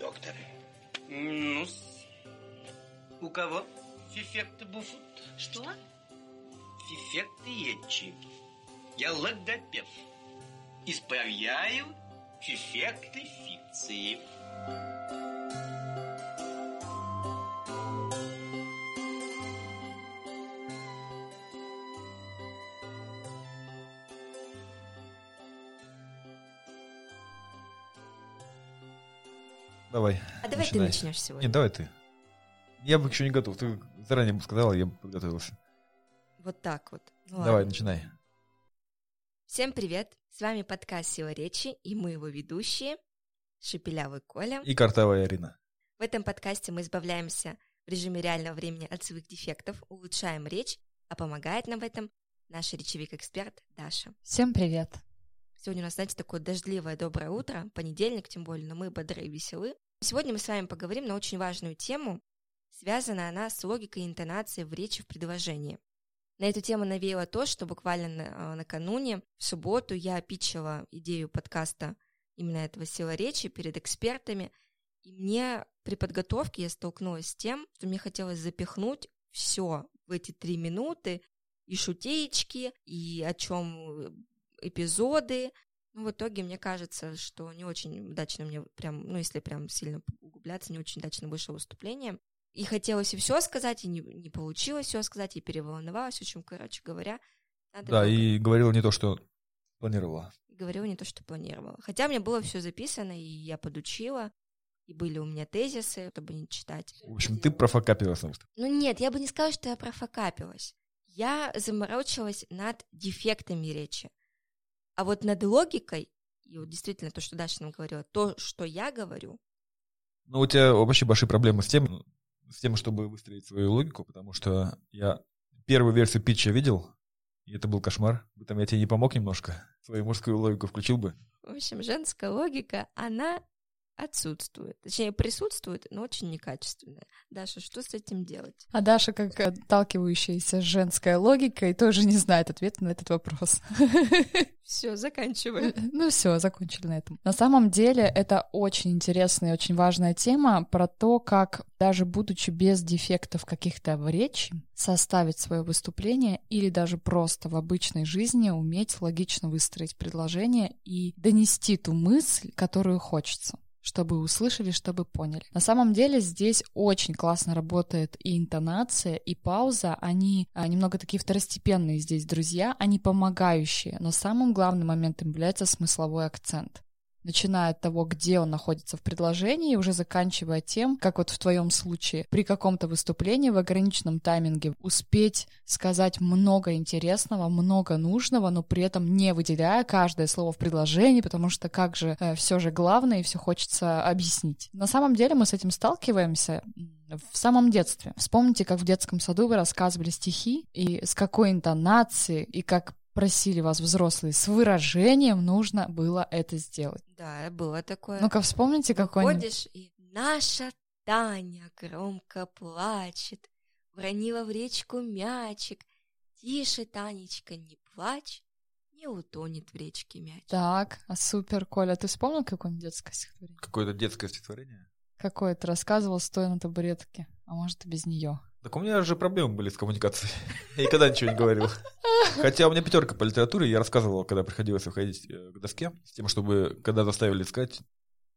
доктор. ну У кого? Фифекты буфут. Что? Фифекты ечи. Я логопед. Исправляю фифекты фикции. Начинай. ты начнешь сегодня. Нет, давай ты. Я бы еще не готов. Ты заранее бы сказала, я бы подготовился. Вот так вот. Ну, Давай, ладно. начинай. Всем привет! С вами подкаст «Сила речи» и мы его ведущие Шепелявый Коля. И картавая Арина. В этом подкасте мы избавляемся в режиме реального времени от своих дефектов, улучшаем речь, а помогает нам в этом наш речевик-эксперт Даша. Всем привет. Сегодня у нас, знаете, такое дождливое доброе утро, понедельник тем более, но мы бодры и веселы. Сегодня мы с вами поговорим на очень важную тему, связанная она с логикой и интонацией в речи в предложении. На эту тему навеяло то, что буквально на- накануне, в субботу, я питчила идею подкаста именно этого «Сила речи» перед экспертами, и мне при подготовке я столкнулась с тем, что мне хотелось запихнуть все в эти три минуты, и шутеечки, и о чем эпизоды. Ну, в итоге, мне кажется, что не очень удачно мне прям, ну, если прям сильно углубляться, не очень удачно вышло выступление. И хотелось и все сказать, и не, не получилось все сказать, и переволновалась. В общем, короче говоря, надо Да, было- и говорила не то, что планировала. говорила не то, что планировала. Хотя меня было все записано, и я подучила, и были у меня тезисы, чтобы не читать. В общем, ты профокапилась на. Ну нет, я бы не сказала, что я профокапилась. Я заморочилась над дефектами речи. А вот над логикой, и вот действительно то, что Даша нам говорила, то, что я говорю, Ну, у тебя вообще большие проблемы с тем, с тем, чтобы выстроить свою логику, потому что я первую версию питча видел, и это был кошмар. Там я тебе не помог немножко. Свою мужскую логику включил бы. в общем, женская логика, она отсутствует. Точнее, присутствует, но очень некачественная. Даша, что с этим делать? А Даша, как отталкивающаяся женская логика, и тоже не знает ответа на этот вопрос. Все, заканчиваем. Ну все, закончили на этом. На самом деле это очень интересная и очень важная тема про то, как даже будучи без дефектов каких-то в речи, составить свое выступление или даже просто в обычной жизни уметь логично выстроить предложение и донести ту мысль, которую хочется чтобы услышали, чтобы поняли. На самом деле здесь очень классно работает и интонация, и пауза. Они а, немного такие второстепенные здесь друзья, они помогающие, но самым главным моментом является смысловой акцент начиная от того, где он находится в предложении, и уже заканчивая тем, как вот в твоем случае, при каком-то выступлении в ограниченном тайминге успеть сказать много интересного, много нужного, но при этом не выделяя каждое слово в предложении, потому что как же э, все же главное и все хочется объяснить. На самом деле мы с этим сталкиваемся в самом детстве. Вспомните, как в детском саду вы рассказывали стихи, и с какой интонацией, и как просили вас взрослые, с выражением нужно было это сделать. Да, было такое. Ну-ка вспомните какой-нибудь. Ходишь, и наша Таня громко плачет, Вронила в речку мячик. Тише, Танечка, не плачь, Не утонет в речке мяч. Так, а супер, Коля, ты вспомнил какое-нибудь детское стихотворение? Какое-то детское стихотворение. Какое ты рассказывал, стоя на табуретке, а может и без нее. Так у меня же проблемы были с коммуникацией. Я никогда ничего не говорил. Хотя у меня пятерка по литературе, я рассказывал, когда приходилось выходить э, к доске, с тем, чтобы, когда заставили сказать...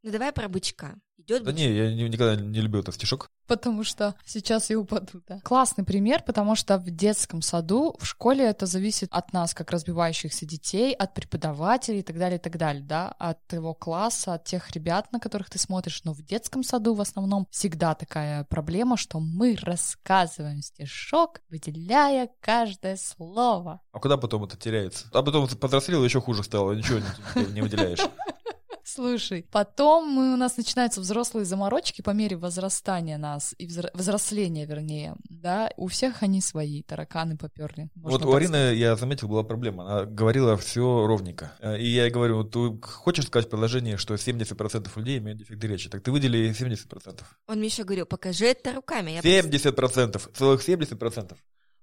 Ну давай про бычка. Идет Да не, я не- никогда не любил этот стишок. Потому что сейчас я упаду, да. Классный пример, потому что в детском саду, в школе это зависит от нас, как разбивающихся детей, от преподавателей и так далее, и так далее, да, от твоего класса, от тех ребят, на которых ты смотришь. Но в детском саду в основном всегда такая проблема, что мы рассказываем стишок, выделяя каждое слово. А куда потом это теряется? А потом повзрослел, еще хуже стало, ничего не, не выделяешь. Слушай, потом мы, у нас начинаются взрослые заморочки по мере возрастания нас и взро- взросления, вернее, да, у всех они свои, тараканы поперли. Вот у Арины, я заметил, была проблема. Она говорила все ровненько. Э, И я ей говорю, вот ты хочешь сказать предложение, что 70% людей имеют дефекты речи? Так ты выдели 70%. Он мне еще говорил, покажи это руками. Я просто- 70%! Целых 70%.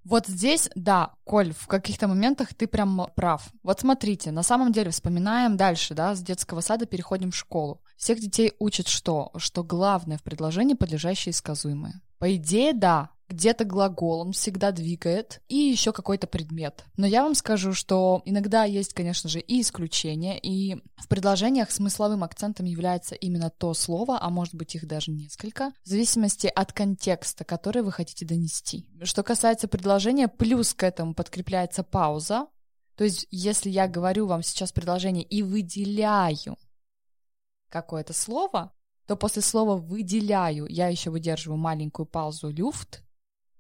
Вот здесь, да, Коль, в каких-то моментах ты прям прав. Вот смотрите, на самом деле вспоминаем дальше, да, с детского сада переходим в школу. Всех детей учат что? Что главное в предложении подлежащее и сказуемое. По идее, да, где-то глагол он всегда двигает, и еще какой-то предмет. Но я вам скажу, что иногда есть, конечно же, и исключения, и в предложениях смысловым акцентом является именно то слово, а может быть их даже несколько, в зависимости от контекста, который вы хотите донести. Что касается предложения, плюс к этому подкрепляется пауза, то есть если я говорю вам сейчас предложение и выделяю какое-то слово, то после слова «выделяю» я еще выдерживаю маленькую паузу «люфт»,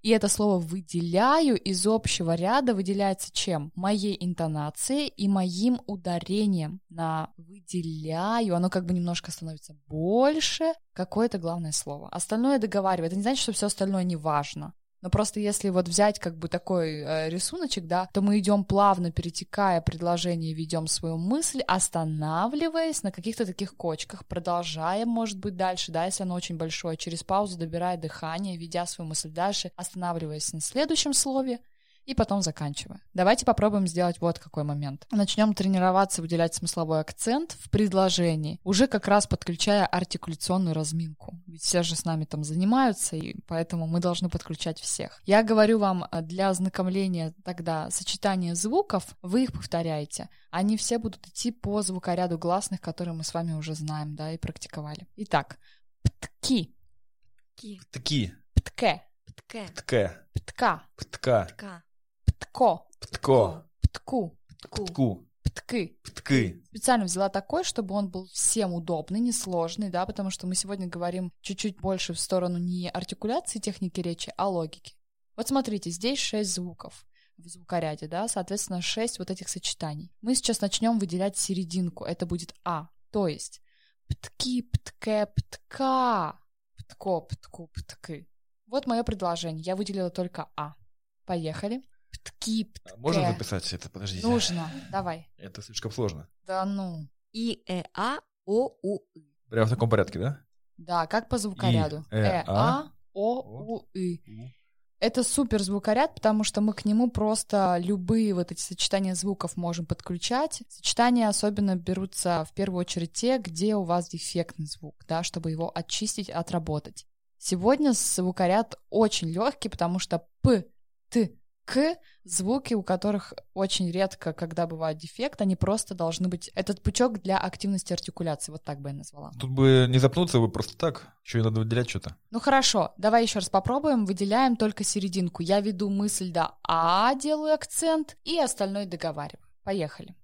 и это слово «выделяю» из общего ряда выделяется чем? Моей интонацией и моим ударением на «выделяю». Оно как бы немножко становится больше. Какое-то главное слово. Остальное договаривает. Это не значит, что все остальное не важно. Но просто если вот взять как бы такой э, рисуночек, да, то мы идем плавно, перетекая предложение, ведем свою мысль, останавливаясь на каких-то таких кочках, продолжаем, может быть, дальше, да, если оно очень большое, через паузу добирая дыхание, ведя свою мысль дальше, останавливаясь на следующем слове, и потом заканчивая. Давайте попробуем сделать вот какой момент. Начнем тренироваться выделять смысловой акцент в предложении, уже как раз подключая артикуляционную разминку. Ведь все же с нами там занимаются, и поэтому мы должны подключать всех. Я говорю вам э, для ознакомления тогда сочетания звуков, вы их повторяете. Они все будут идти по звукоряду гласных, которые мы с вами уже знаем, да, и практиковали. Итак, птки. Птки. Птке. Птке. Птке. Птка. Птка. Птка. Птко. Птко. Птку. Птку. Птку. Птки. Птки. Специально взяла такой, чтобы он был всем удобный, несложный, да, потому что мы сегодня говорим чуть-чуть больше в сторону не артикуляции техники речи, а логики. Вот смотрите, здесь шесть звуков в звукоряде, да, соответственно, шесть вот этих сочетаний. Мы сейчас начнем выделять серединку, это будет А, то есть птки, птке, птка, птко, птку, птки. Вот мое предложение, я выделила только А. Поехали. Птки, птке. А Можно записать это? Подождите. Нужно, давай. Это слишком сложно. Да ну. И, э, а, о, у, и. Прямо в таком порядке, да? Да, как по звукоряду. И, э, а, о, у, и. Это супер звукоряд, потому что мы к нему просто любые вот эти сочетания звуков можем подключать. Сочетания особенно берутся в первую очередь те, где у вас дефектный звук, да, чтобы его очистить, отработать. Сегодня звукоряд очень легкий, потому что п, т, к звуки, у которых очень редко, когда бывает дефект, они просто должны быть... Этот пучок для активности артикуляции, вот так бы я назвала. Тут бы не запнуться бы просто так. Еще и надо выделять что-то. Ну хорошо, давай еще раз попробуем. Выделяем только серединку. Я веду мысль до А, делаю акцент, и остальное договариваю. Поехали.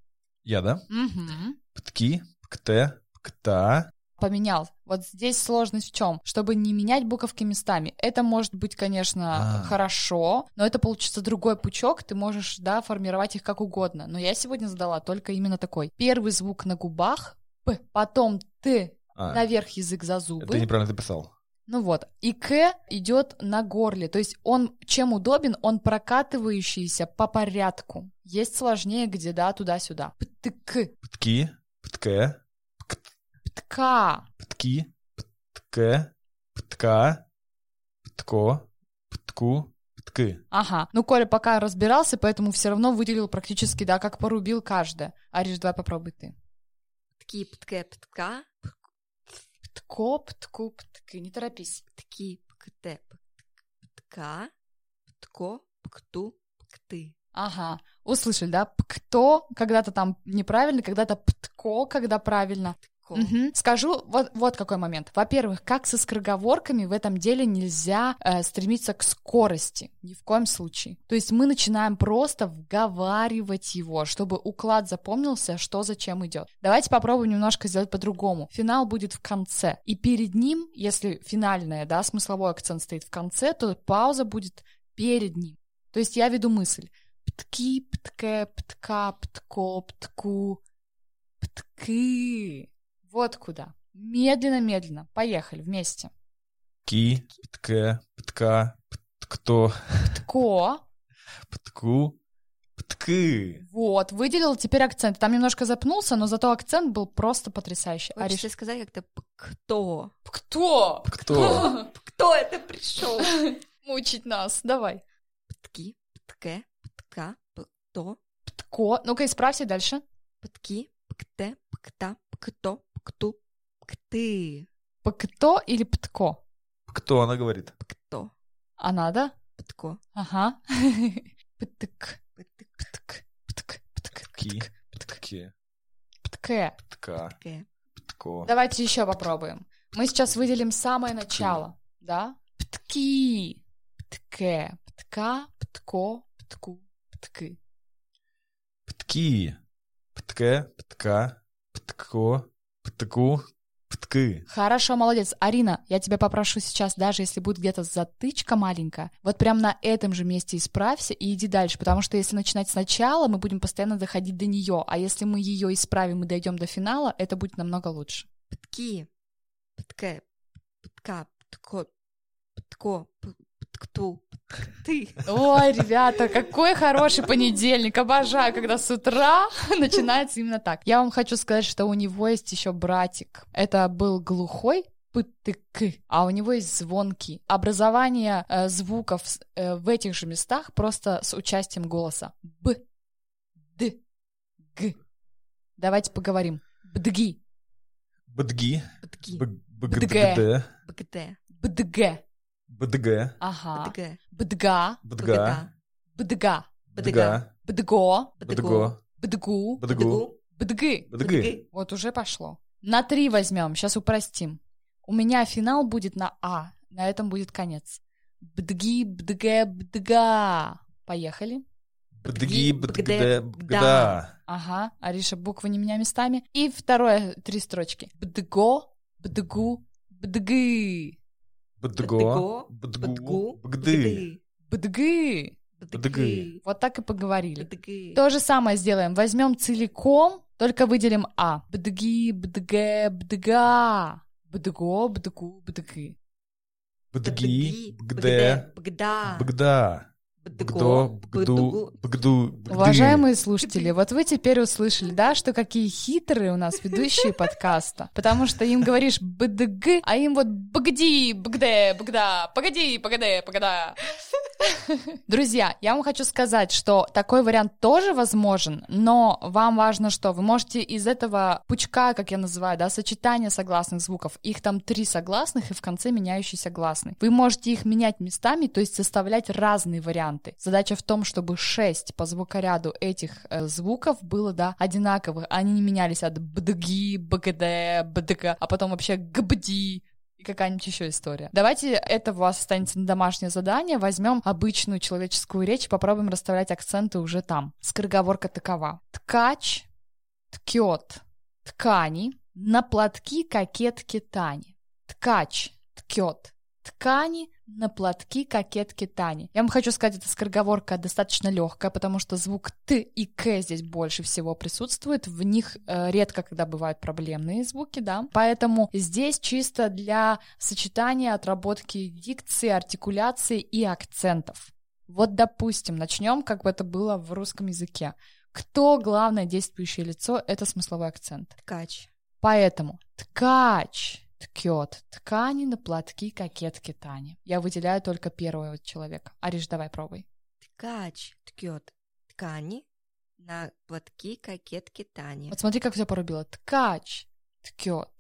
Я, да? Угу. Птки, птке, птка. Поменял. Вот здесь сложность в чем? Чтобы не менять буковки местами. Это может быть, конечно, А. хорошо, но это получится другой пучок, ты можешь, да, формировать их как угодно. Но я сегодня задала только именно такой. Первый звук на губах, п, потом ты, А, наверх язык за зубы. это неправильно записал. Ну вот. И К идет на горле. То есть он чем удобен, он прокатывающийся по порядку. Есть сложнее, где да, туда-сюда. Птк, Птки, птке, птка, птки, птке, птка, птко, птку, птки. Ага. Ну, Коля пока разбирался, поэтому все равно выделил практически, да, как порубил каждое. Ариш, давай попробуй ты. Птки, птке, птка. Птко, птку, птки. Не торопись. Птки, пкте, пк- птка. Птко, пту, пкты. Ага. Услышали, да? Птко, когда-то там неправильно, когда-то птко, когда правильно. Ко. Мгм. Скажу вот, вот какой момент. Во-первых, как со скороговорками в этом деле нельзя э, стремиться к скорости. Ни в коем случае. То есть мы начинаем просто вговаривать его, чтобы уклад запомнился, что зачем идет. Давайте попробуем немножко сделать по-другому. Финал будет в конце. И перед ним, если финальное, да, смысловой акцент стоит в конце, то пауза будет перед ним. То есть я веду мысль. Птки, птке, птка, птко, птку, птки. Вот куда. Медленно-медленно. Поехали вместе. Ки, птке, птка, птко, Птко. птку, птки. Вот, выделил теперь акцент. Там немножко запнулся, но зато акцент был просто потрясающий. Хочешь Ариш, ли сказать как-то кто? кто? Кто? Кто это пришел? Мучить нас. Давай. Птки, птке, птка, пто, Птко. Ну-ка, исправься дальше. птки, пкте, пкта, пкто, пкту, пкты, Пкто или птко? Кто она говорит? пкто, Она, да? птко, Ага. Птк. птк, Птк. Птк. Птк. Птк. Птке. Птке. Птка. птке, Птко. Давайте еще попробуем. Мы сейчас выделим самое начало, да? Птки. Птке. Птка. Птко. Птку. Птки. Птки. Птке. Птка. Птко. Птку. Птки. Хорошо, молодец. Арина, я тебя попрошу сейчас, даже если будет где-то затычка маленькая, вот прям на этом же месте исправься и иди дальше, потому что если начинать сначала, мы будем постоянно доходить до нее, а если мы ее исправим и дойдем до финала, это будет намного лучше. птки, птке, птка, птко, птко, пткту, пткты. Ой, ребята, какой хороший понедельник. Обожаю, когда с утра начинается именно так. Я вам хочу сказать, что у него есть еще братик. Это был глухой птк, а у него есть звонкий. Образование э, звуков э, в этих же местах просто с участием голоса. Б, д, г. Давайте поговорим. Бдги, Бдги. Птки, Б- Бдге. БГД. бгд, бдг. БДГ. Ага. бдг, Бдга, Бдга. бдга, бдга, бдго, Бдго. бдгу, Бдгу. бдги. Бдги. Вот уже пошло. На три возьмем, сейчас упростим. У меня финал будет на А, на этом будет конец. Бдги, бдге, бдга. Поехали. Бдги. Бдге, Бдгд. Бгда. Ага, Ариша, буквы не меня местами. И второе, три строчки. Бдго, бдгу, бдгы. Бдго. бдгу, Бдгу. Бгды. Бдгы. бдгы, Вот так и поговорили. бдгы, То же самое сделаем. Возьмем целиком, только выделим А. Бдги, бдге, бдга. Бдго, бдгу, бдгы. Бдги. Бгде. бгда, Бгда. Бгдо. Бгду. Бгду. Бгды. Уважаемые слушатели, вот вы теперь услышали, да, что какие хитрые у нас ведущие подкаста. Потому что им говоришь бдг, а им вот бгди, бгде, бгда, погоди, погоди, погода. Друзья, я вам хочу сказать, что такой вариант тоже возможен, но вам важно что? Вы можете из этого пучка, как я называю, да, сочетания согласных звуков, их там три согласных и в конце меняющийся гласный. Вы можете их менять местами, то есть составлять разные варианты. Задача в том, чтобы 6 по звукоряду этих э, звуков было, да, одинаковых. Они не менялись от бдги, бгд, бдг, а потом вообще гбди, и какая-нибудь еще история. Давайте это у вас останется на домашнее задание. Возьмем обычную человеческую речь, попробуем расставлять акценты уже там. Скороговорка такова. Ткач ткет ткани на платки кокетки Тани. Ткач ткет ткани на платки кокетки Тани. Я вам хочу сказать, эта скороговорка достаточно легкая, потому что звук Т и К здесь больше всего присутствует. В них э, редко когда бывают проблемные звуки, да. Поэтому здесь чисто для сочетания, отработки дикции, артикуляции и акцентов. Вот, допустим, начнем, как бы это было в русском языке. Кто главное действующее лицо? Это смысловой акцент. ткач, Поэтому ткач ткет ткани на платки кокетки Тани. Я выделяю только первого человека. Ариш, давай пробуй. ткач ткет ткани на платки кокетки Тани. Вот смотри, как все порубило. Ткач ткет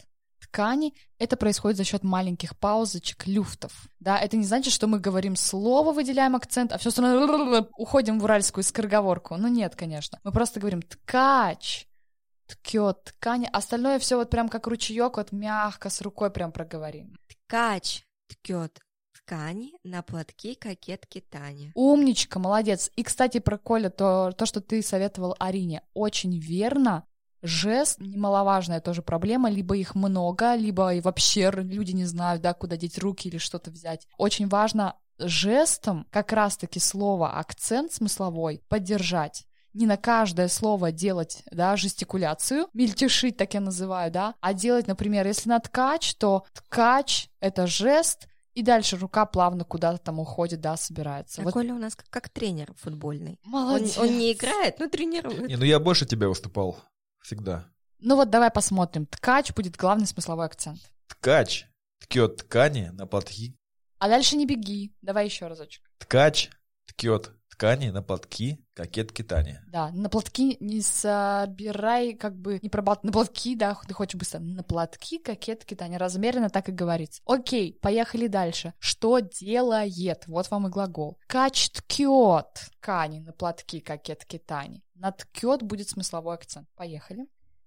ткани. Это происходит за счет маленьких паузочек, люфтов. Да, это не значит, что мы говорим слово, выделяем акцент, а все остальное уходим в уральскую скороговорку. Ну нет, конечно. Мы просто говорим ткач ткет ткани. Остальное все вот прям как ручеек, вот мягко с рукой прям проговорим. Ткач ткет ткани на платки кокетки Тани. Умничка, молодец. И, кстати, про Коля, то, то, что ты советовал Арине, очень верно. Жест немаловажная тоже проблема, либо их много, либо и вообще люди не знают, да, куда деть руки или что-то взять. Очень важно жестом как раз-таки слово акцент смысловой поддержать. Не на каждое слово делать, да, жестикуляцию, мельтешить, так я называю, да, а делать, например, если на ткач, то ткач — это жест, и дальше рука плавно куда-то там уходит, да, собирается. А Вот Коля у нас как, как тренер футбольный. Он, Молодец. он не играет, но тренирует. Не, ну я больше тебя выступал. Всегда. Ну вот давай посмотрим. Ткач будет главный смысловой акцент. Ткач ткет ткани на платки. А дальше не беги. Давай еще разочек. Ткач ткет ткани на платки, кокетки Тани. Да, на платки не собирай, как бы, не пробат, на платки, да, ты хочешь быстро, на платки, кокетки Таня, размеренно так и говорится. Окей, поехали дальше. Что делает? Вот вам и глагол. Кач ткет ткани на платки, кокетки Тани. На ткет будет смысловой акцент. Поехали.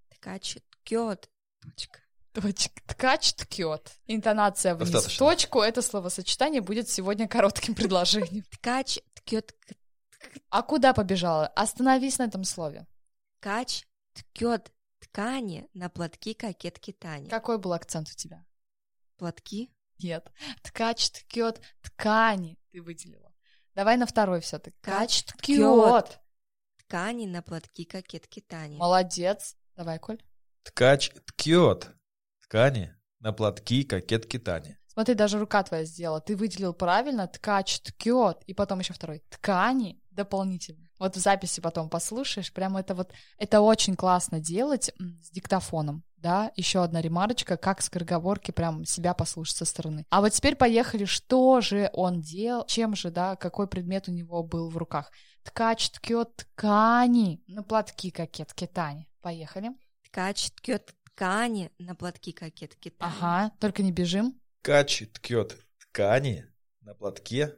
Ткач ткет. Точка. Точка. Ткач ткет. Интонация вниз Достаточно. в точку. Это словосочетание будет сегодня коротким предложением. Ткач ткет. А куда побежала? Остановись на этом слове. Ткач ткет ткани на платки кокетки Тани. Какой был акцент у тебя? Платки? Нет. Ткач ткет ткани ты выделила. Давай на второй все-таки. Ткач Ткач ткет. Ткани на платки кокетки Тани. Молодец. Давай, Коль. Ткач ткет ткани на платки, кокетки Тани. Смотри, даже рука твоя сделала. Ты выделил правильно. Ткач ткет. И потом еще второй. Ткани дополнительно. Вот в записи потом послушаешь. Прям это вот... Это очень классно делать с диктофоном. Да, еще одна ремарочка, как скороговорки прям себя послушать со стороны. А вот теперь поехали, что же он делал, чем же, да, какой предмет у него был в руках. Ткач ткет ткани на платки кокетки Тани. Поехали. Ткач ткет ткани на платки кокетки Тани. Ага, только не бежим. Ткач ткет ткани на платке,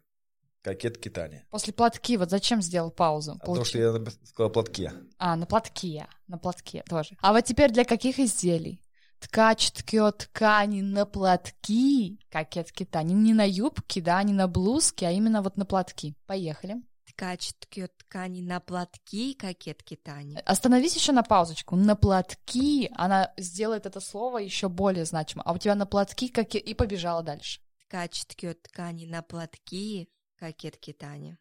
кокетки Тани. После платки, вот зачем сделал паузу? А Потому что я сказал платке. А, на платке, на платке тоже. А вот теперь для каких изделий? Ткач ткет ткани на платки, кокетки Тани. Не на юбке, да, не на блузке, а именно вот на платки. Поехали. Ткач ткет ткани на платки кокетки Тани. Остановись еще на паузочку. На платки она сделает это слово еще более значимо. А у тебя на платки как и... и побежала дальше. Ткач ткет ткани на платки кокетки Тани.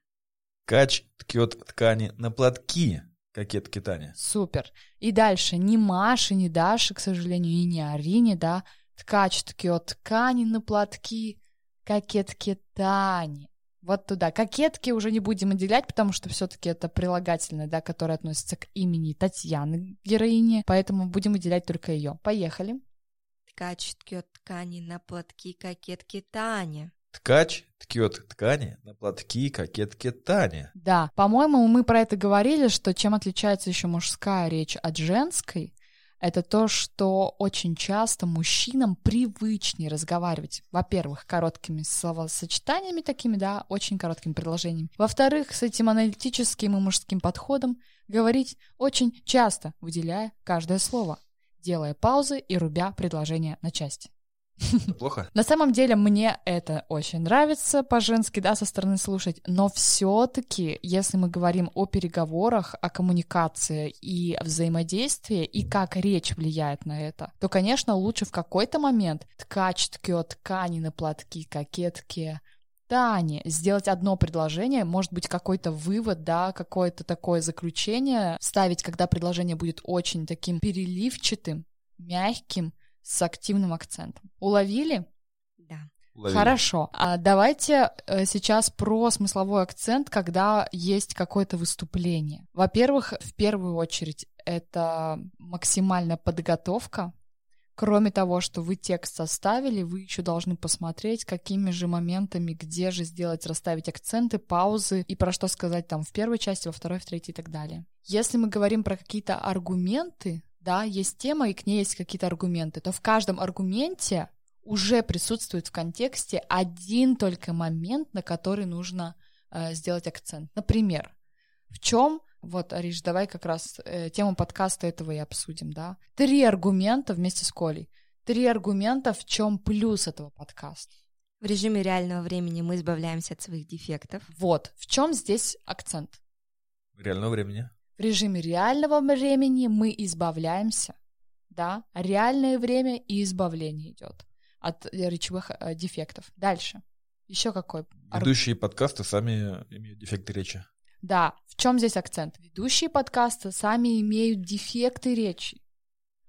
Ткач ткет ткани на платки, кокетки Тани. Супер. И дальше ни Маши, ни Даши, к сожалению, и не Арине, да. Ткач ткет ткани на платки, кокетки Тани. Вот туда. Кокетки уже не будем отделять, потому что все-таки это прилагательное, да, которое относится к имени Татьяны, героини, поэтому будем выделять только ее. Поехали. Ткач ткет ткани на платки кокетки Тани. Ткач ткет ткани на платки, кокетки Тани. Да, по-моему, мы про это говорили, что чем отличается еще мужская речь от женской, это то, что очень часто мужчинам привычнее разговаривать, во-первых, короткими словосочетаниями такими, да, очень короткими предложениями. Во-вторых, с этим аналитическим и мужским подходом говорить очень часто, выделяя каждое слово, делая паузы и рубя предложение на части. Плохо? На самом деле мне это очень нравится по-женски, да, со стороны слушать, но все-таки, если мы говорим о переговорах, о коммуникации и взаимодействии, и как речь влияет на это, то, конечно, лучше в какой-то момент ткач ткет ткани на платки, кокетки, Тани, сделать одно предложение, может быть, какой-то вывод, да, какое-то такое заключение ставить, когда предложение будет очень таким переливчатым, мягким, с активным акцентом. Уловили? Да. Уловили. Хорошо. А давайте э, сейчас про смысловой акцент, когда есть какое-то выступление. Во-первых, в первую очередь, это максимальная подготовка. Кроме того, что вы текст составили, вы еще должны посмотреть, какими же моментами, где же сделать, расставить акценты, паузы и про что сказать там в первой части, во второй, в третьей и так далее. Если мы говорим про какие-то аргументы, да, есть тема, и к ней есть какие-то аргументы, то в каждом аргументе уже присутствует в контексте один только момент, на который нужно э, сделать акцент. Например, в чем, вот, Ариш, давай как раз э, тему подкаста этого и обсудим, да. Три аргумента вместе с Колей. Три аргумента, в чем плюс этого подкаста. В режиме реального времени мы избавляемся от своих дефектов. Вот, в чем здесь акцент? Реального времени. В режиме реального времени мы избавляемся, да, реальное время и избавление идет от э, речевых э, дефектов. Дальше. Еще какой? Ведущие подкасты сами имеют дефекты речи. Да, в чем здесь акцент? Ведущие подкаста сами имеют дефекты речи.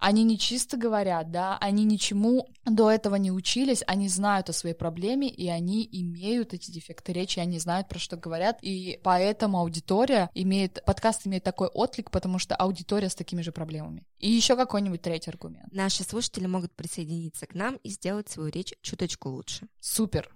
Они не чисто говорят, да, они ничему до этого не учились, они знают о своей проблеме, и они имеют эти дефекты речи, они знают, про что говорят, и поэтому аудитория имеет, подкаст имеет такой отклик, потому что аудитория с такими же проблемами. И еще какой-нибудь третий аргумент. Наши слушатели могут присоединиться к нам и сделать свою речь чуточку лучше. Супер!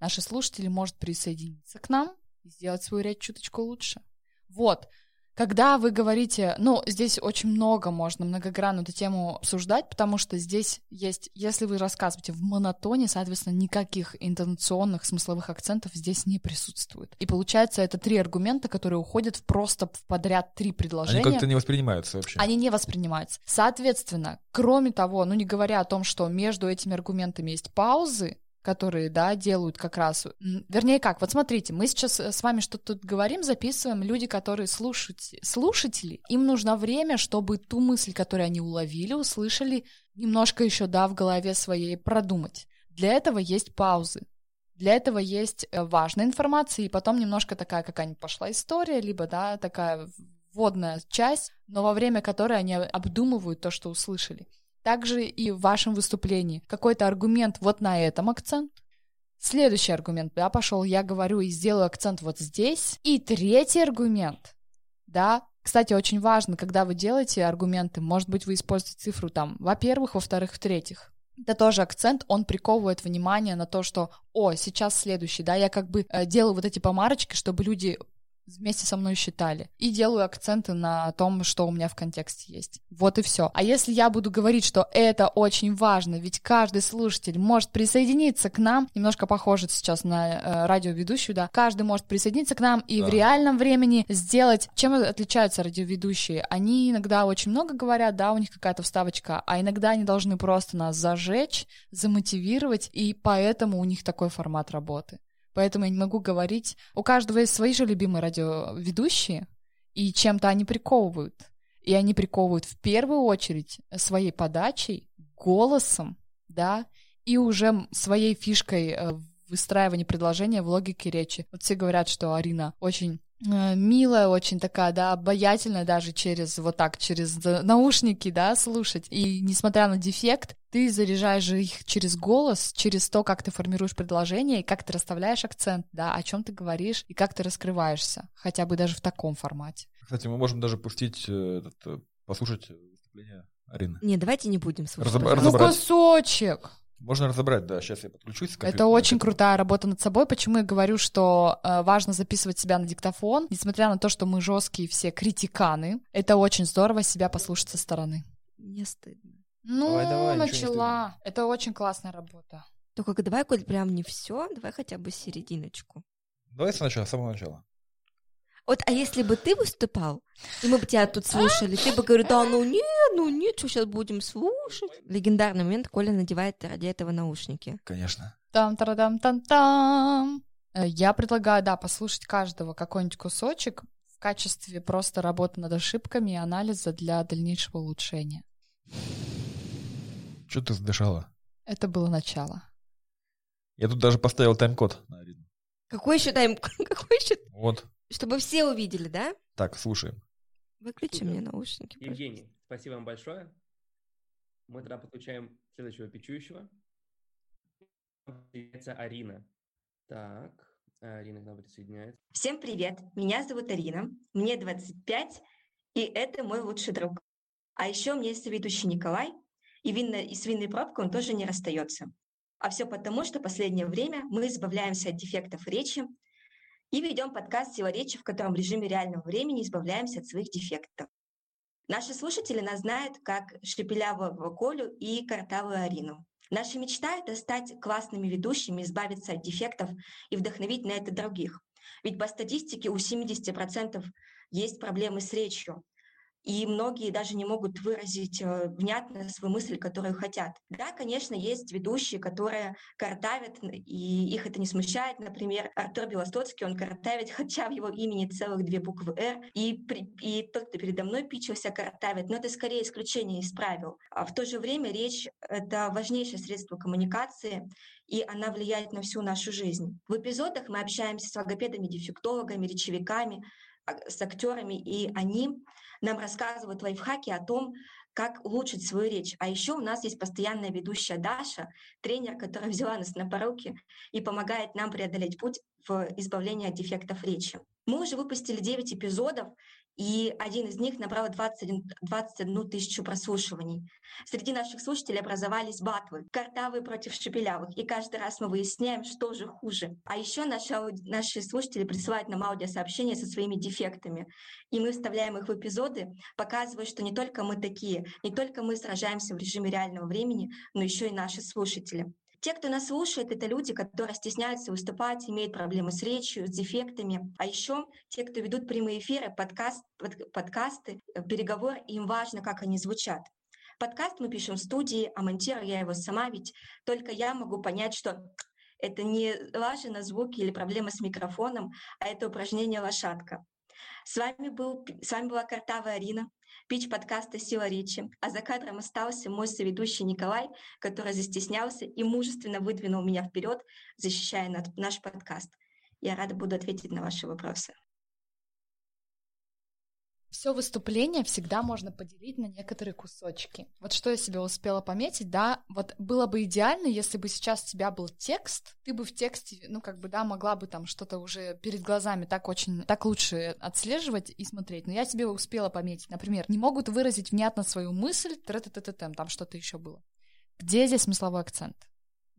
Наши слушатели могут присоединиться к нам, и сделать свою речь чуточку лучше. Вот. Когда вы говорите, ну, здесь очень много можно многогранно эту тему обсуждать, потому что здесь есть, если вы рассказываете в монотоне, соответственно, никаких интонационных смысловых акцентов здесь не присутствует. И получается, это три аргумента, которые уходят в просто в подряд три предложения. Они как-то не воспринимаются вообще. Они не воспринимаются. Соответственно, кроме того, ну не говоря о том, что между этими аргументами есть паузы, которые, да, делают как раз... Вернее, как, вот смотрите, мы сейчас э, с вами что-то тут говорим, записываем, люди, которые слушают, слушатели, им нужно время, чтобы ту мысль, которую они уловили, услышали, немножко еще, да, в голове своей продумать. Для этого есть паузы. Для этого есть э, важная информация, и потом немножко такая какая-нибудь пошла история, либо, да, такая вводная часть, но во время которой они обдумывают то, что услышали. Также и в вашем выступлении. Какой-то аргумент вот на этом акцент. Следующий аргумент, да, пошел, я говорю и сделаю акцент вот здесь. И третий аргумент, да, кстати, очень важно, когда вы делаете аргументы, может быть, вы используете цифру там, во-первых, во-вторых, в-третьих. Это тоже акцент, он приковывает внимание на то, что, о, сейчас следующий, да, я как бы э, делаю вот эти помарочки, чтобы люди вместе со мной считали. И делаю акценты на том, что у меня в контексте есть. Вот и все. А если я буду говорить, что это очень важно, ведь каждый слушатель может присоединиться к нам, немножко похоже сейчас на э, радиоведущую, да, каждый может присоединиться к нам и да. в реальном времени сделать... Чем отличаются радиоведущие? Они иногда очень много говорят, да, у них какая-то вставочка, а иногда они должны просто нас зажечь, замотивировать, и поэтому у них такой формат работы поэтому я не могу говорить. У каждого есть свои же любимые радиоведущие, и чем-то они приковывают. И они приковывают в первую очередь своей подачей, голосом, да, и уже своей фишкой э, выстраивания предложения в логике речи. Вот все говорят, что Арина очень Э, милая, очень такая, да, обаятельная даже через вот так, через наушники, да, слушать. И несмотря на дефект, ты заряжаешь же их через голос, через то, как ты формируешь предложение, и как ты расставляешь акцент, да, о чем ты говоришь, и как ты раскрываешься, хотя бы даже в таком формате. Кстати, мы можем даже пустить, э, этот, э, послушать выступление Арины. Не, давайте не будем слушать. Разоб... Ну, кусочек! Можно разобрать, да, сейчас я подключусь. Это очень крутая работа над собой. Почему я говорю, что э, важно записывать себя на диктофон, несмотря на то, что мы жесткие все критиканы, это очень здорово себя послушать со стороны. Не стыдно. Ну, давай, давай, начала. Это очень классная работа. Только давай, Коль, прям не все, давай хотя бы серединочку. Давай сначала, с самого начала. Вот, а если бы ты выступал, и мы бы тебя тут слушали, ты бы говорил, да ну нет, ну нет, что сейчас будем слушать? Легендарный момент, Коля надевает ради этого наушники. Конечно. там тарадам там там э, Я предлагаю, да, послушать каждого какой-нибудь кусочек в качестве просто работы над ошибками и анализа для дальнейшего улучшения. Что ты задышала? Это было начало. Я тут даже поставил тайм-код на Арину. Какой еще тайм? Какой еще? Вот. Чтобы все увидели, да? Так, слушаем. Выключи Супер. мне наушники. Евгений, пожалуйста. спасибо вам большое. Мы тогда подключаем следующего печующего. Это Арина. Так, Арина к нам присоединяется. Всем привет, меня зовут Арина, мне 25, и это мой лучший друг. А еще у меня есть ведущий Николай, и, винно, и с винной пробкой он тоже не расстается. А все потому, что последнее время мы избавляемся от дефектов речи, и ведем подкаст «Сила речи», в котором в режиме реального времени избавляемся от своих дефектов. Наши слушатели нас знают как Шепелявого Колю и Картавую Арину. Наша мечта — это стать классными ведущими, избавиться от дефектов и вдохновить на это других. Ведь по статистике у 70% есть проблемы с речью и многие даже не могут выразить э, внятно свою мысль, которую хотят. Да, конечно, есть ведущие, которые картавят, и их это не смущает. Например, Артур Белостоцкий, он картавит, хотя в его имени целых две буквы «Р», и, и тот, кто передо мной пичился, картавит, но это скорее исключение из правил. А в то же время речь — это важнейшее средство коммуникации, и она влияет на всю нашу жизнь. В эпизодах мы общаемся с логопедами, дефектологами, речевиками, с актерами, и они нам рассказывают лайфхаки о том, как улучшить свою речь. А еще у нас есть постоянная ведущая Даша, тренер, которая взяла нас на поруки и помогает нам преодолеть путь в избавлении от дефектов речи. Мы уже выпустили 9 эпизодов, и один из них набрал 21, 21 тысячу прослушиваний. Среди наших слушателей образовались батвы, картавые против шепелявых, и каждый раз мы выясняем, что же хуже. А еще наши, наши слушатели присылают нам аудиосообщения со своими дефектами, и мы вставляем их в эпизоды, показывая, что не только мы такие, не только мы сражаемся в режиме реального времени, но еще и наши слушатели. Те, кто нас слушает, это люди, которые стесняются выступать, имеют проблемы с речью, с дефектами. А еще те, кто ведут прямые эфиры, подкаст, под, подкасты, э, переговоры, им важно, как они звучат. Подкаст мы пишем в студии, а монтирую я его сама, ведь только я могу понять, что это не лажа на звуки или проблема с микрофоном, а это упражнение лошадка. С вами, был, с вами была Картавая Арина, пич подкаста «Сила речи», а за кадром остался мой соведущий Николай, который застеснялся и мужественно выдвинул меня вперед, защищая наш подкаст. Я рада буду ответить на ваши вопросы. Все выступление всегда можно поделить на некоторые кусочки. Вот что я себе успела пометить, да, вот было бы идеально, если бы сейчас у тебя был текст, ты бы в тексте, ну, как бы, да, могла бы там что-то уже перед глазами так очень, так лучше отслеживать и смотреть. Но я себе успела пометить, например, не могут выразить внятно свою мысль, там что-то еще было. Где здесь смысловой акцент?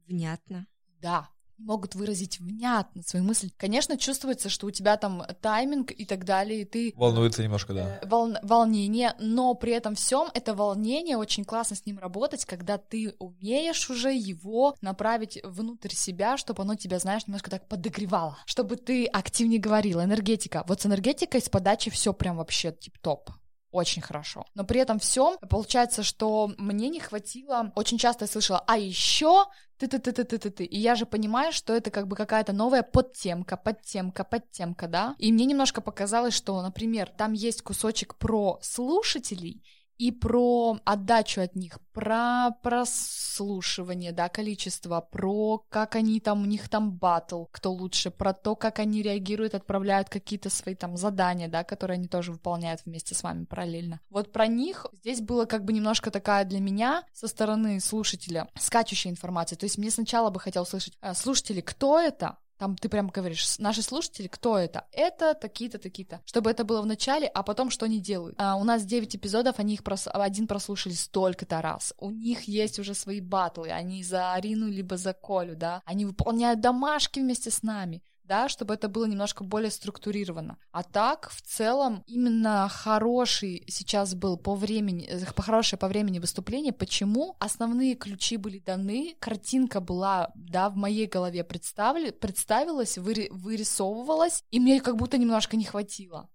Внятно. Да, могут выразить внятно свою мысль. Конечно, чувствуется, что у тебя там тайминг и так далее, и ты... Волнуется немножко, да. Э, вол... Волнение, но при этом всем это волнение, очень классно с ним работать, когда ты умеешь уже его направить внутрь себя, чтобы оно тебя, знаешь, немножко так подогревало, чтобы ты активнее говорила. Энергетика. Вот с энергетикой, с подачей все прям вообще тип-топ очень хорошо. Но при этом всем получается, что мне не хватило. Очень часто я слышала, а еще ты ты ты ты ты ты ты И я же понимаю, что это как бы какая-то новая подтемка, подтемка, подтемка, да. И мне немножко показалось, что, например, там есть кусочек про слушателей, и про отдачу от них, про прослушивание, да, количество, про как они там, у них там батл, кто лучше, про то, как они реагируют, отправляют какие-то свои там задания, да, которые они тоже выполняют вместе с вами параллельно. Вот про них здесь было как бы немножко такая для меня со стороны слушателя скачущая информация. То есть мне сначала бы хотел услышать, «А, слушатели, кто это? Там ты прям говоришь, наши слушатели, кто это? Это такие-то, такие-то. Чтобы это было в начале, а потом что они делают. А, у нас 9 эпизодов, они их прос... один прослушали столько-то раз. У них есть уже свои батлы, они за Арину либо за Колю, да. Они выполняют домашки вместе с нами да, чтобы это было немножко более структурировано. А так, в целом, именно хороший сейчас был по времени, э, хорошее по времени выступление. Почему? Основные ключи были даны, картинка была, да, в моей голове представили, представилась, выри, вырисовывалась, и мне как будто немножко не хватило.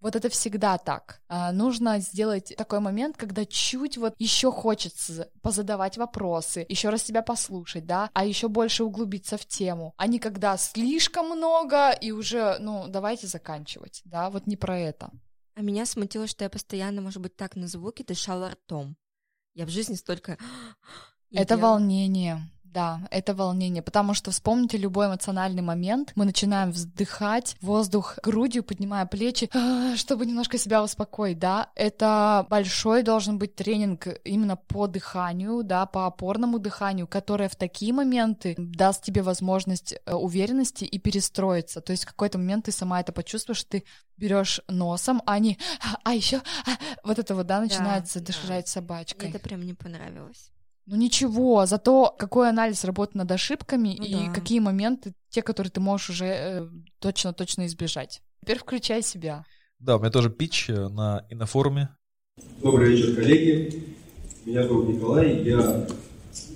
Вот это всегда так. А, нужно сделать такой момент, когда чуть вот еще хочется позадавать вопросы, еще раз себя послушать, да, а еще больше углубиться в тему, а не когда слишком много и уже, ну, давайте заканчивать, да, вот не про это. А меня смутило, что я постоянно, может быть, так на звуки дышала ртом. Я в жизни столько... Это волнение. Да, это волнение, потому что вспомните любой эмоциональный момент, мы начинаем вздыхать, воздух грудью, поднимая плечи, а, чтобы немножко себя успокоить, да, это большой должен быть тренинг именно по дыханию, да, по опорному дыханию, которое в такие моменты даст тебе возможность э, уверенности и перестроиться, то есть в какой-то момент ты сама это почувствуешь, ты берешь носом, а не, а еще а, вот это вот, да, начинается да, дышать да. собачкой. Мне это прям не понравилось. Ну ничего, зато какой анализ работы над ошибками ну, и да. какие моменты, те, которые ты можешь уже точно-точно э, избежать. Теперь включай себя. Да, у меня тоже пич э, на инофоруме. Добрый вечер, коллеги. Меня зовут Николай, я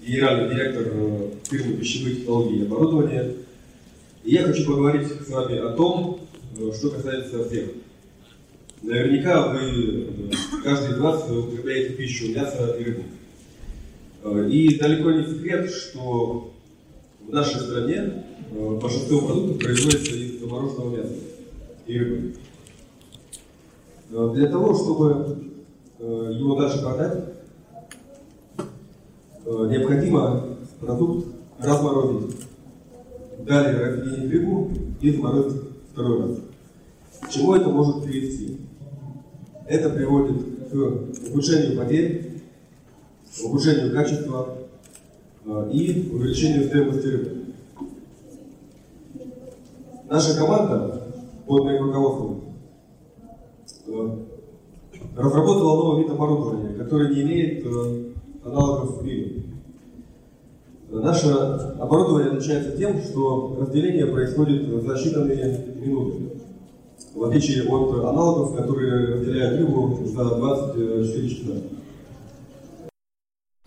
генеральный директор э, фирмы пищевых технологий и оборудования. И я хочу поговорить с вами о том, что касается всех. Наверняка вы, каждый из вас употребляете пищу, мясо и рыбу. Э, и далеко не секрет, что в нашей стране э, большинство продуктов производится из замороженного мяса и. Э, для того, чтобы его дальше продать, необходимо продукт разморозить. Далее разъединить рыбу и заморозить второй раз. К чему это может привести? Это приводит к ухудшению потерь улучшению качества э, и увеличению стоимости рынка. Наша команда под моим руководством э, разработала новый вид оборудования, который не имеет э, аналогов в мире. Наше оборудование отличается тем, что разделение происходит за считанные минуты. В отличие от аналогов, которые разделяют рыбу за 24 часа.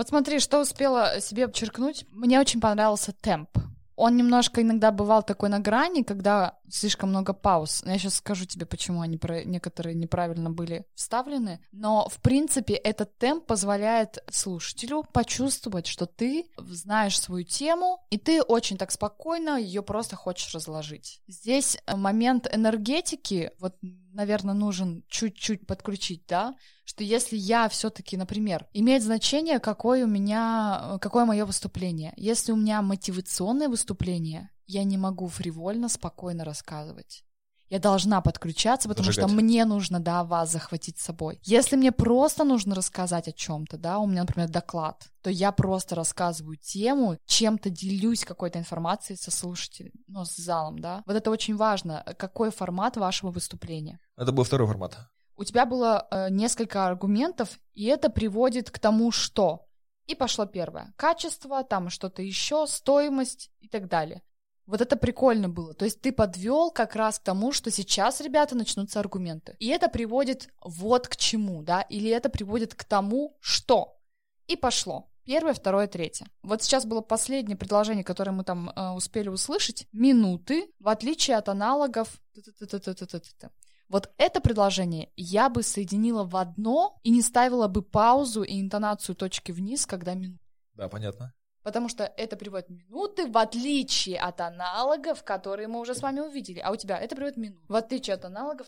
Вот смотри, что успела себе подчеркнуть. Мне очень понравился темп. Он немножко иногда бывал такой на грани, когда слишком много пауз. Я сейчас скажу тебе, почему они про... некоторые неправильно были вставлены. Но, в принципе, этот темп позволяет слушателю почувствовать, что ты знаешь свою тему, и ты очень так спокойно ее просто хочешь разложить. Здесь момент энергетики, вот, наверное, нужен чуть-чуть подключить, да, что если я все-таки, например, имеет значение, какое у меня, какое мое выступление. Если у меня мотивационное выступление, я не могу фривольно, спокойно рассказывать. Я должна подключаться, потому Зажигать. что мне нужно, да, вас захватить с собой. Если мне просто нужно рассказать о чем-то, да, у меня, например, доклад, то я просто рассказываю тему, чем-то делюсь какой-то информацией со слушателем, ну, с залом, да. Вот это очень важно, какой формат вашего выступления. Это был второй формат. У тебя было э, несколько аргументов, и это приводит к тому, что. И пошло первое. Качество, там что-то еще, стоимость и так далее. Вот это прикольно было. То есть ты подвел как раз к тому, что сейчас, ребята, начнутся аргументы. И это приводит вот к чему, да, или это приводит к тому, что. И пошло. Первое, второе, третье. Вот сейчас было последнее предложение, которое мы там э, успели услышать. Минуты, в отличие от аналогов. Вот это предложение я бы соединила в одно и не ставила бы паузу и интонацию точки вниз, когда минуты. Да, понятно. Потому что это приводит минуты, в отличие от аналогов, которые мы уже с вами увидели. А у тебя это приводит минуты. В отличие от аналогов,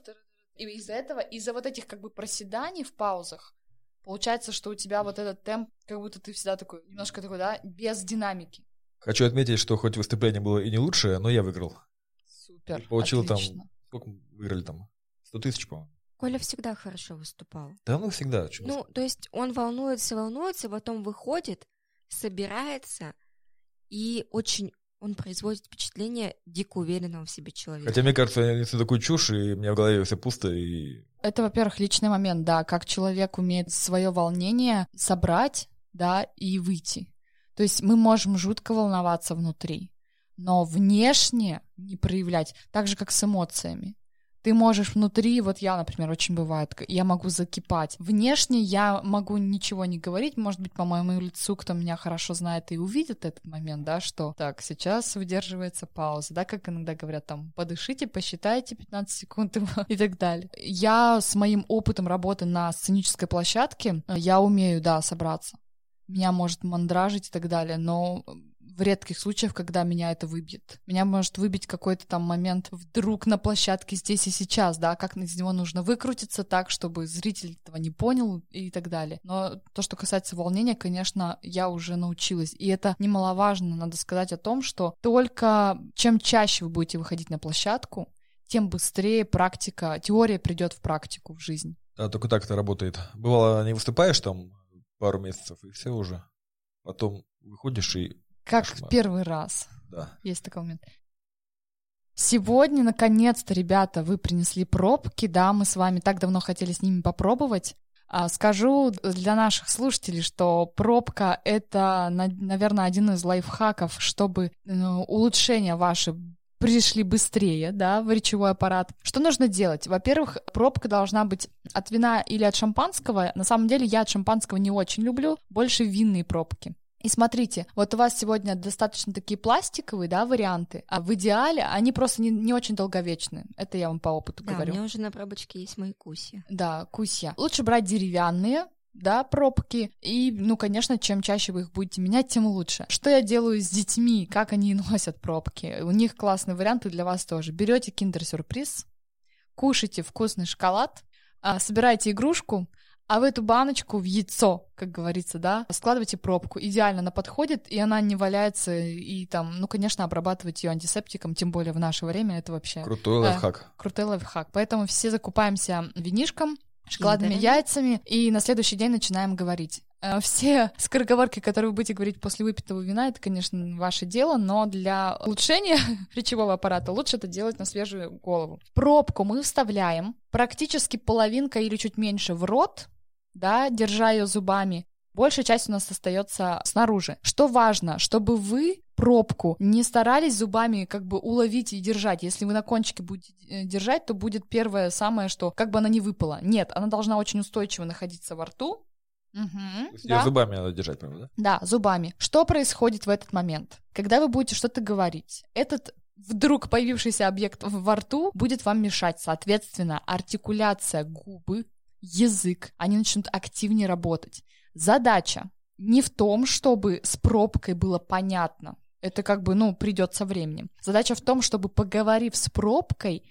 и из-за этого, из-за вот этих как бы проседаний в паузах, получается, что у тебя вот этот темп, как будто ты всегда такой, немножко такой, да, без динамики. Хочу отметить, что хоть выступление было и не лучшее, но я выиграл. Супер, Получил там- отлично. Сколько мы выиграли там? 100 тысяч, по-моему. Коля всегда хорошо выступал. Да, ну всегда. Ну, то есть он волнуется, волнуется, потом выходит, собирается и очень он производит впечатление дико уверенного в себе человека. Хотя, мне кажется, я несу такую чушь, и у меня в голове все пусто, и Это, во-первых, личный момент, да, как человек умеет свое волнение собрать, да, и выйти. То есть мы можем жутко волноваться внутри, но внешне не проявлять, так же, как с эмоциями. Ты можешь внутри, вот я, например, очень бывает, я могу закипать. Внешне я могу ничего не говорить, может быть, по моему лицу, кто меня хорошо знает и увидит этот момент, да, что так, сейчас выдерживается пауза, да, как иногда говорят там, подышите, посчитайте 15 секунд и так далее. Я с моим опытом работы на сценической площадке, э, я умею, да, собраться. Меня может мандражить и так далее, но в редких случаях, когда меня это выбьет. Меня может выбить какой-то там момент вдруг на площадке здесь и сейчас, да, как из него нужно выкрутиться так, чтобы зритель этого не понял и так далее. Но то, что касается волнения, конечно, я уже научилась. И это немаловажно, надо сказать о том, что только чем чаще вы будете выходить на площадку, тем быстрее практика, теория придет в практику, в жизнь. да, только так это работает. Бывало, не выступаешь там пару месяцев, и все уже. Потом выходишь и... Как Кошмар. первый раз. Да. Есть такой момент. Сегодня, наконец-то, ребята, вы принесли пробки, да, мы с вами так давно хотели с ними попробовать. А, Скажу для наших слушателей, что пробка — это, на- наверное, один из лайфхаков, чтобы ну, улучшения ваши пришли быстрее, да, в речевой аппарат. Что нужно делать? Во-первых, пробка должна быть от вина или от шампанского. На самом деле я от шампанского не очень люблю, больше винные пробки. И смотрите, вот у вас сегодня достаточно такие пластиковые, да, варианты, а в идеале они просто не, не очень долговечны. Это я вам по опыту Да, у говорю. меня уже на пробочке есть мои куси. Да, кусья. Лучше брать деревянные, да, пробки. И, ну, конечно, чем чаще вы их будете менять, тем лучше. Что я делаю с детьми, как они носят пробки? У них классные варианты для вас тоже. Берете киндер-сюрприз, кушайте вкусный шоколад, а, собираете игрушку, а в эту баночку, в яйцо, как говорится, да, складывайте пробку. Идеально она подходит, и она не валяется, и там, ну, конечно, обрабатывать ее антисептиком, тем более в наше время, это вообще Крутой Да. лайфхак. крутой лайфхак. Поэтому все закупаемся винишком, шоколадными Киндерами. яйцами, и на следующий день начинаем говорить. Э, Все скороговорки, которые вы будете говорить после выпитого вина, это, конечно, ваше дело, но для улучшения речевого аппарата лучше это делать на свежую голову. Пробку мы вставляем практически половинка или чуть меньше в рот, да, держа ее зубами. Большая часть у нас остается снаружи. Что важно, чтобы вы пробку не старались зубами как бы уловить и держать. Если вы на кончике будете э, держать, то будет первое самое, что как бы она не выпала. Нет, она должна очень устойчиво находиться во рту. Есть да. зубами надо держать, правда? Да, зубами. Что происходит в этот момент? Когда вы будете что-то говорить, этот вдруг появившийся объект во рту будет вам мешать. Соответственно, артикуляция губы, язык, они начнут активнее работать. Задача не в том, чтобы с пробкой было понятно. Это как бы, ну, придет со временем. Задача в том, чтобы, поговорив с пробкой,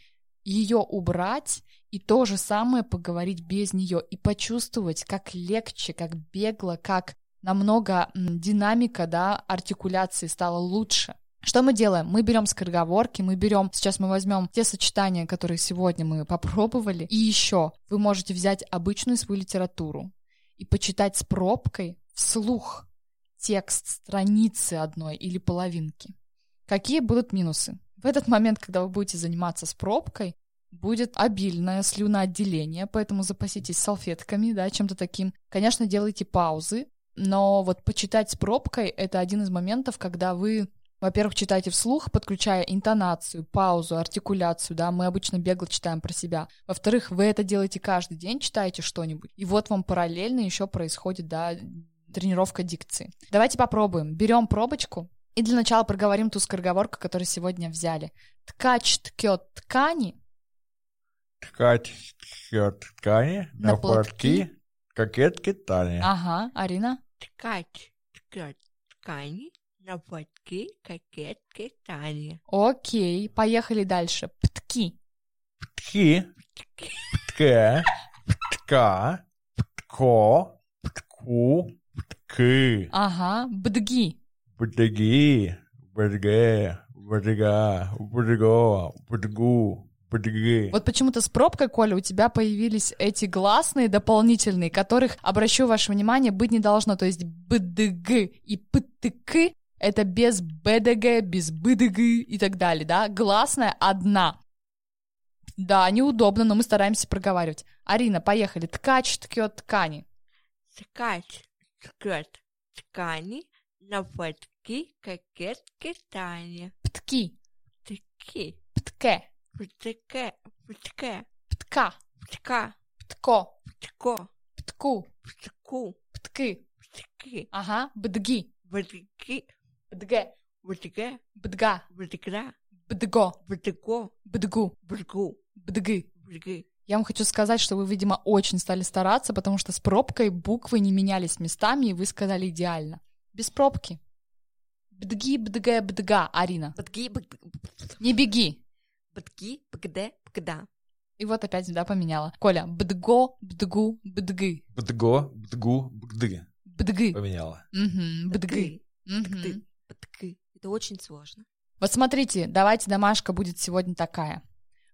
ее убрать и то же самое поговорить без нее и почувствовать, как легче, как бегло, как намного динамика, да, артикуляции стала лучше. Что мы делаем? Мы берем скороговорки, мы берем, сейчас мы возьмем те сочетания, которые сегодня мы попробовали, и еще вы можете взять обычную свою литературу и почитать с пробкой вслух текст страницы одной или половинки. Какие будут минусы? В этот момент, когда вы будете заниматься с пробкой, будет обильное слюноотделение, поэтому запаситесь салфетками, да, чем-то таким. Конечно, делайте паузы, но вот почитать с пробкой — это один из моментов, когда вы, во-первых, читаете вслух, подключая интонацию, паузу, артикуляцию, да, мы обычно бегло читаем про себя. Во-вторых, вы это делаете каждый день, читаете что-нибудь, и вот вам параллельно еще происходит, да, тренировка дикции. Давайте попробуем. Берем пробочку и для начала проговорим ту скороговорку, которую сегодня взяли. Ткач ткет ткани, Ткать счет ткани На на платки. платки, кокетки тани. Ага, Арина. Ткач ткет ткани на кокетки, Тани. Окей, поехали дальше. Птки. Птки, птке, птка, птко, птку, птки, Ага, бдги. бдги, бдге, бдга, бдго, бдгу, бдги. Вот почему-то с пробкой, Коля, у тебя появились эти гласные дополнительные, которых, обращу ваше внимание, быть не должно. То есть бдг и птк — это без бдг, без бдг и так далее, да? Гласная одна. Да, неудобно, но мы стараемся проговаривать. Арина, поехали. Ткач ткет ткани. Ткач ткет ткани на платки, кокетки, Тани. Птки, Птки, птке, птке, птке, птка, птка, птко, птко, птку, птку, птки. птки, Ага, бдги, бдги, бдге, бдге, бдга, бдгра, бдго, бдго, бдгу, бдгу, бдги. бдги. Я вам хочу сказать, что вы, видимо, очень стали стараться, потому что с пробкой буквы не менялись местами, и вы сказали идеально. Без пробки. Бдги, бдге, бдга, Арина. Бдги, бд- Не беги. бдги, бгде, бгда. И вот опять, да, поменяла. Коля, бдго, бдгу, бдгы. Бдго, бдгу, бгды. Бдгы. Поменяла. Бдгы. Мгм. Бдгы, бдгы. Это очень сложно. Вот смотрите, давайте домашка будет сегодня такая.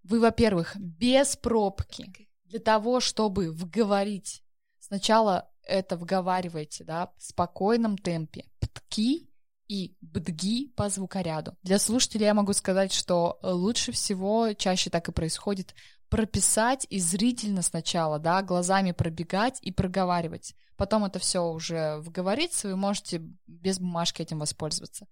Вы, во-первых, без пробки, для того, чтобы вговорить, сначала это вговаривайте, да, в спокойном темпе. Птки и бдги по звукоряду. Для слушателей я могу сказать, что э, лучше всего, чаще так и происходит, прописать и зрительно сначала, да, глазами пробегать и проговаривать. Потом это все уже вговорится, вы можете без бумажки этим воспользоваться.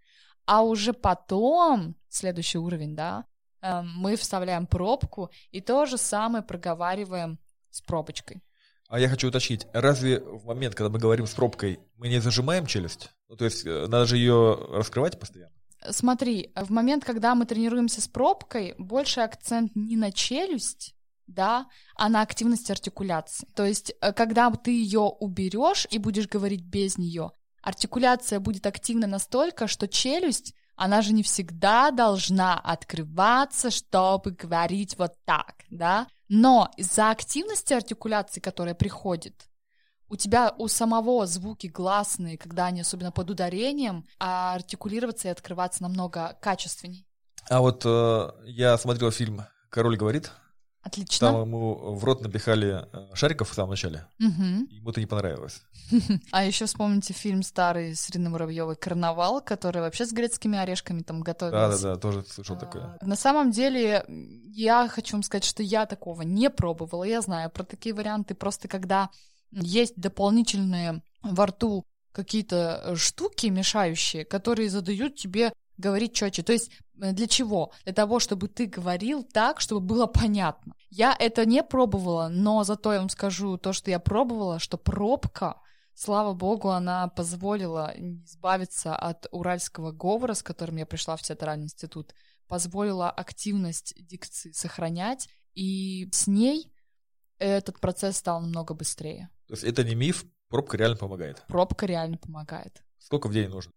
А уже потом, следующий уровень, да, э, мы вставляем пробку и то же самое проговариваем с пробочкой. А я хочу уточнить, разве в момент, когда мы говорим с пробкой, мы не зажимаем челюсть? Ну, то есть э, надо же ее раскрывать постоянно? Смотри, в момент, когда мы тренируемся с пробкой, больше акцент не на челюсть, да, а на активность артикуляции. То есть, э, когда ты ее уберешь и будешь говорить без нее, артикуляция будет активна настолько, что челюсть, она же не всегда должна открываться, чтобы говорить вот так, да. Но из-за активности артикуляции, которая приходит, у тебя у самого звуки гласные, когда они особенно под ударением, а артикулироваться и открываться намного качественней. А вот э, я смотрел фильм «Король говорит», Отлично. Там ему в рот напихали э, шариков в самом начале. Мгм. Ему это не понравилось. А еще вспомните фильм старый с Ириной Муравьевой «Карнавал», который вообще с грецкими орешками там готовился. Да-да-да, тоже слышал такое. А, На самом деле, я хочу вам сказать, что я такого не пробовала. Я знаю про такие варианты. Просто когда есть дополнительные во рту какие-то э, штуки мешающие, которые задают тебе говорить четче. То есть э, для чего? Для того, чтобы ты говорил так, чтобы было понятно. Я это не пробовала, но зато я вам скажу то, что я пробовала, что пробка, слава богу, она позволила избавиться от уральского говора, с которым я пришла в театральный институт, позволила активность дикции сохранять, и с ней этот процесс стал намного быстрее. То есть это не миф, пробка реально помогает. Пробка реально помогает. Сколько в день нужно?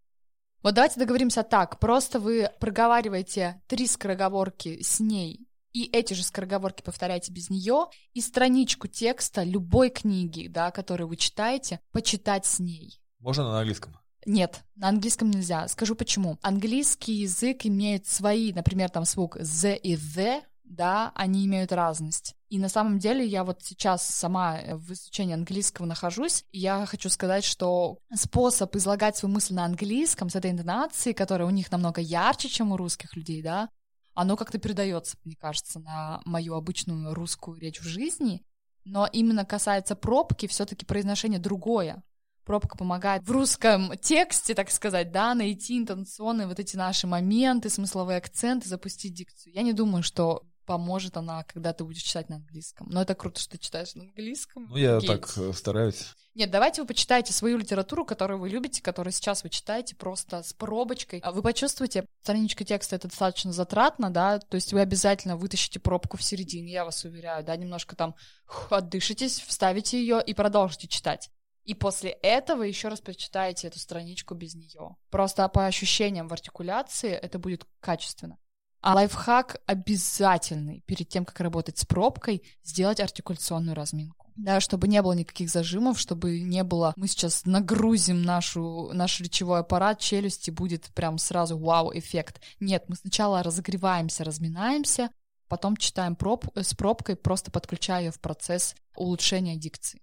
Вот давайте договоримся так. Просто вы проговариваете три скороговорки с ней, и эти же скороговорки повторяйте без нее, и страничку текста любой книги, да, которую вы читаете, почитать с ней. Можно на английском? Нет, на английском нельзя. Скажу почему. Английский язык имеет свои, например, там звук the и the, да, они имеют разность. И на самом деле я вот сейчас сама в изучении английского нахожусь, и я хочу сказать, что способ излагать свою мысль на английском с этой интонацией, которая у них намного ярче, чем у русских людей, да, оно как-то передается, мне кажется, на мою обычную русскую речь в жизни, но именно касается пробки, все-таки произношение другое. Пробка помогает в русском тексте, так сказать, да, найти интонационные вот эти наши моменты, смысловые акценты, запустить дикцию. Я не думаю, что поможет она, когда ты будешь читать на английском. Но это круто, что ты читаешь на английском. Ну, я Офигеть. так э, стараюсь. Нет, давайте вы почитайте свою литературу, которую вы любите, которую сейчас вы читаете, просто с пробочкой. А Вы почувствуете, страничка текста это достаточно затратно, да, то есть вы обязательно вытащите пробку в середине, я вас уверяю, да, немножко там хух, отдышитесь, вставите ее и продолжите читать. И после этого еще раз прочитаете эту страничку без нее. Просто по ощущениям в артикуляции это будет качественно. А лайфхак обязательный перед тем, как работать с пробкой, сделать артикуляционную разминку. Да, чтобы не было никаких зажимов, чтобы не было... Мы сейчас нагрузим нашу, наш речевой аппарат, челюсти, будет прям сразу вау-эффект. Нет, мы сначала разогреваемся, разминаемся, потом читаем проб, э, с пробкой, просто подключая ее в процесс улучшения дикции.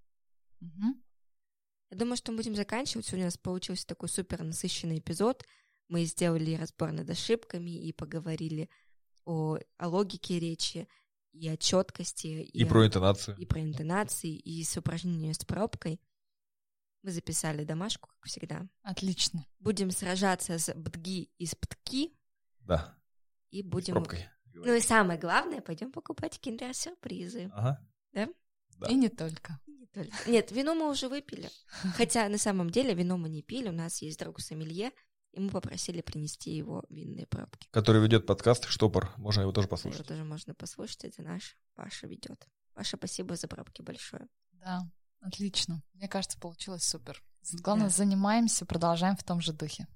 Мгм. Я думаю, что мы будем заканчивать. Сегодня у нас получился такой супер насыщенный эпизод. Мы сделали разбор над ошибками и поговорили о, о логике речи и о четкости. И о- про интонацию. и про интонации, и с упражнением с пробкой. Мы записали домашку, как всегда. Отлично. Будем сражаться с бдги и с птки, Да, и с будем... пробкой. Ну и самое главное, пойдем покупать киндер-сюрпризы. Ага. Да. И не только. Не только. Нет, вино мы уже выпили. Хотя на самом деле вино мы не пили. У нас есть друг сомелье, и мы попросили принести его винные пробки. Который ведет подкаст «Штопор». Можно его тоже Его послушать. тоже можно послушать, это наш Паша ведет. Паша, спасибо за пробки большое. Да, отлично. Мне кажется, получилось супер. Главное, Да. занимаемся, продолжаем в том же духе.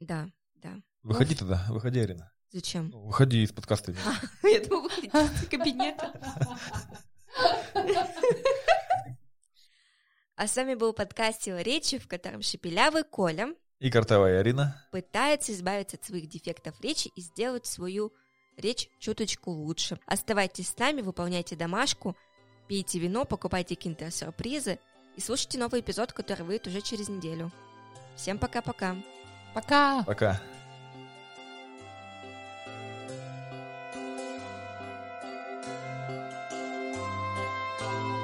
Да, да. Выходи тогда, выходи, Арина. Зачем? Ну, выходи из подкаста. Я думала, выходить из кабинета. А с вами был подкаст «Сила речи», в котором шепелявый Коля И картовая Арина. пытается избавиться от своих дефектов речи и сделать свою речь чуточку лучше. Оставайтесь с нами, выполняйте домашку, пейте вино, покупайте киндер-сюрпризы и слушайте новый эпизод, который выйдет уже через неделю. Всем пока-пока. Пока! Пока.